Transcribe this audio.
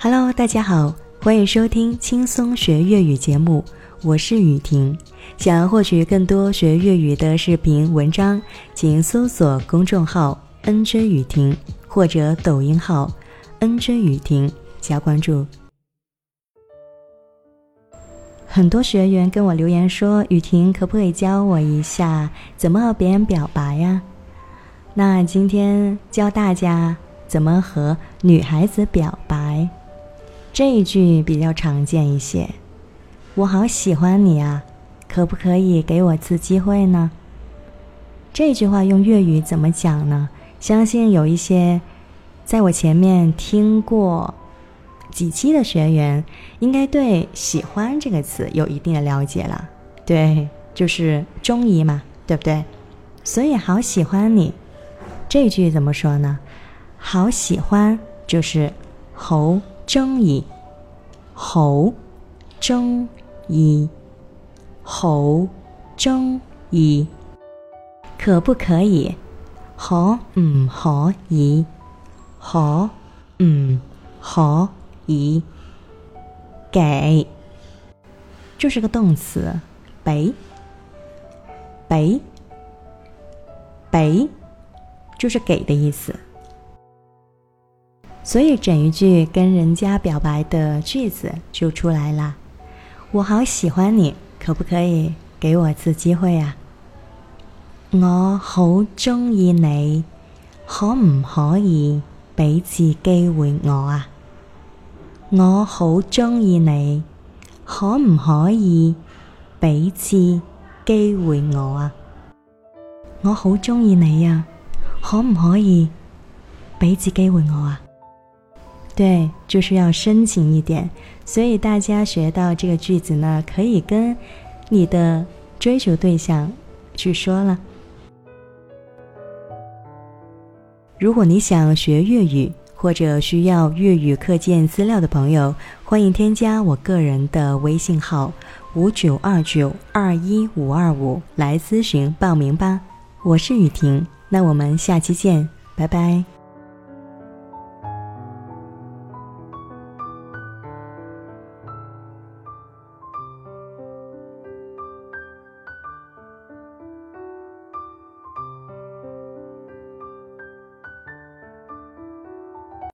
Hello，大家好，欢迎收听轻松学粤语节目，我是雨婷。想要获取更多学粤语的视频文章，请搜索公众号 “nj 雨婷”或者抖音号 “nj 雨婷”加关注。很多学员跟我留言说：“雨婷，可不可以教我一下怎么和别人表白呀？”那今天教大家怎么和女孩子表白。这一句比较常见一些，我好喜欢你啊，可不可以给我次机会呢？这句话用粤语怎么讲呢？相信有一些在我前面听过几期的学员，应该对“喜欢”这个词有一定的了解了。对，就是中意嘛，对不对？所以好喜欢你，这句怎么说呢？好喜欢就是好。中意，好中意，好中意，可不可以？可唔可以？可唔可以？给，就是个动词，俾，俾，俾，就是给的意思。所以整一句跟人家表白的句子就出来了。我好喜欢你，可不可以给我次机会啊？我好中意你，可唔可以俾次机会我啊？我好中意你，可唔可以俾次机会我啊？我好中意你啊，可唔可以俾次机会我啊？对，就是要深情一点，所以大家学到这个句子呢，可以跟你的追求对象去说了。如果你想学粤语或者需要粤语课件资料的朋友，欢迎添加我个人的微信号五九二九二一五二五来咨询报名吧。我是雨婷，那我们下期见，拜拜。